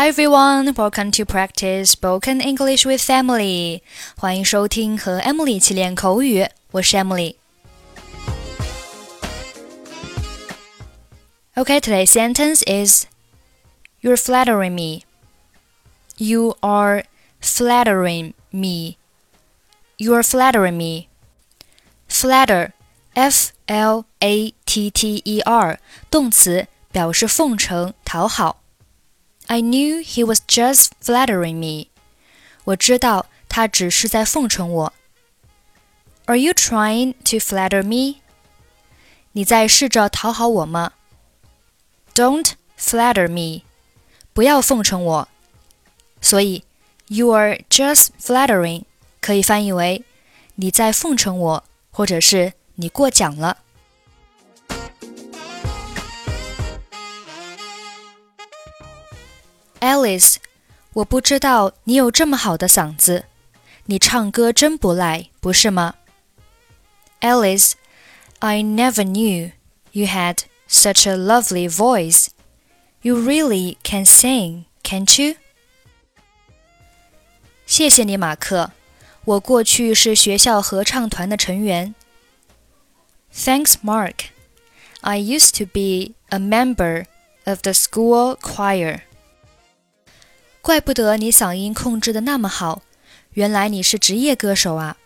Hi everyone, welcome to practice spoken English with Emily. 欢迎收听和 Emily 一起练口语，我是 Emily。Okay, today's sentence is You're flattering me. You are flattering me. You are flattering me. Flatter, F L A T T E R，动词，表示奉承、讨好。 I knew he was just flattering me. 我知道他只是在奉承我。Are you trying to flatter me? 你在试着讨好我吗？Don't flatter me. 不要奉承我。所以，you are just flattering 可以翻译为你在奉承我，或者是你过奖了。 Alice，我不知道你有这么好的嗓子，你唱歌真不赖，不是吗？Alice，I never knew you had such a lovely voice. You really can sing, can't you? 谢谢你，马克。我过去是学校合唱团的成员。Thanks, Mark. I used to be a member of the school choir. 怪不得你嗓音控制的那么好，原来你是职业歌手啊！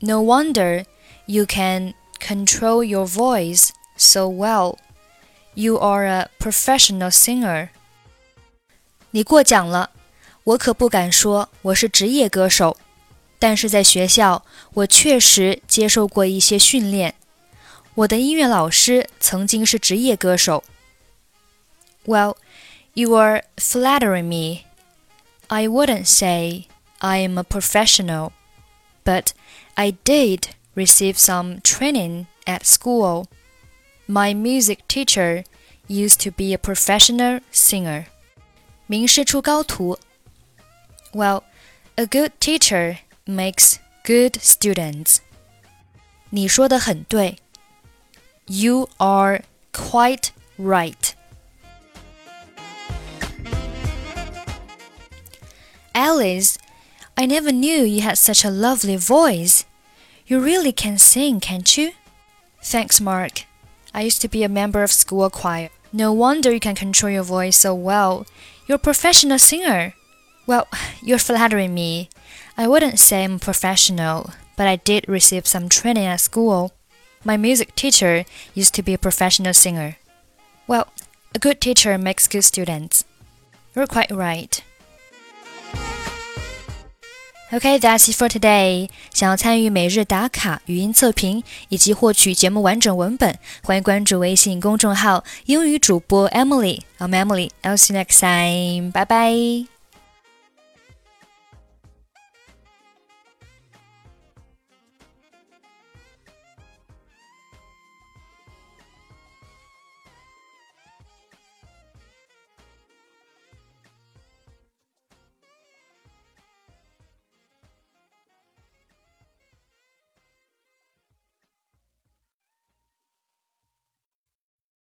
No wonder you can control your voice so well. You are a professional singer. 你过奖了，我可不敢说我是职业歌手，但是在学校我确实接受过一些训练。我的音乐老师曾经是职业歌手。Well. You are flattering me. I wouldn't say I am a professional, but I did receive some training at school. My music teacher used to be a professional singer. 名师出高徒. Well, a good teacher makes good students. 你说的很对. You are quite right. Alice, I never knew you had such a lovely voice. You really can sing, can't you? Thanks, Mark. I used to be a member of school choir. No wonder you can control your voice so well. You're a professional singer. Well, you're flattering me. I wouldn't say I'm professional, but I did receive some training at school. My music teacher used to be a professional singer. Well, a good teacher makes good students. You're quite right. Okay, that's it for today. 想要参与每日打卡、语音测评以及获取节目完整文本，欢迎关注微信公众号“英语主播 Emily”。I'm Emily. I'll see you next time. Bye bye.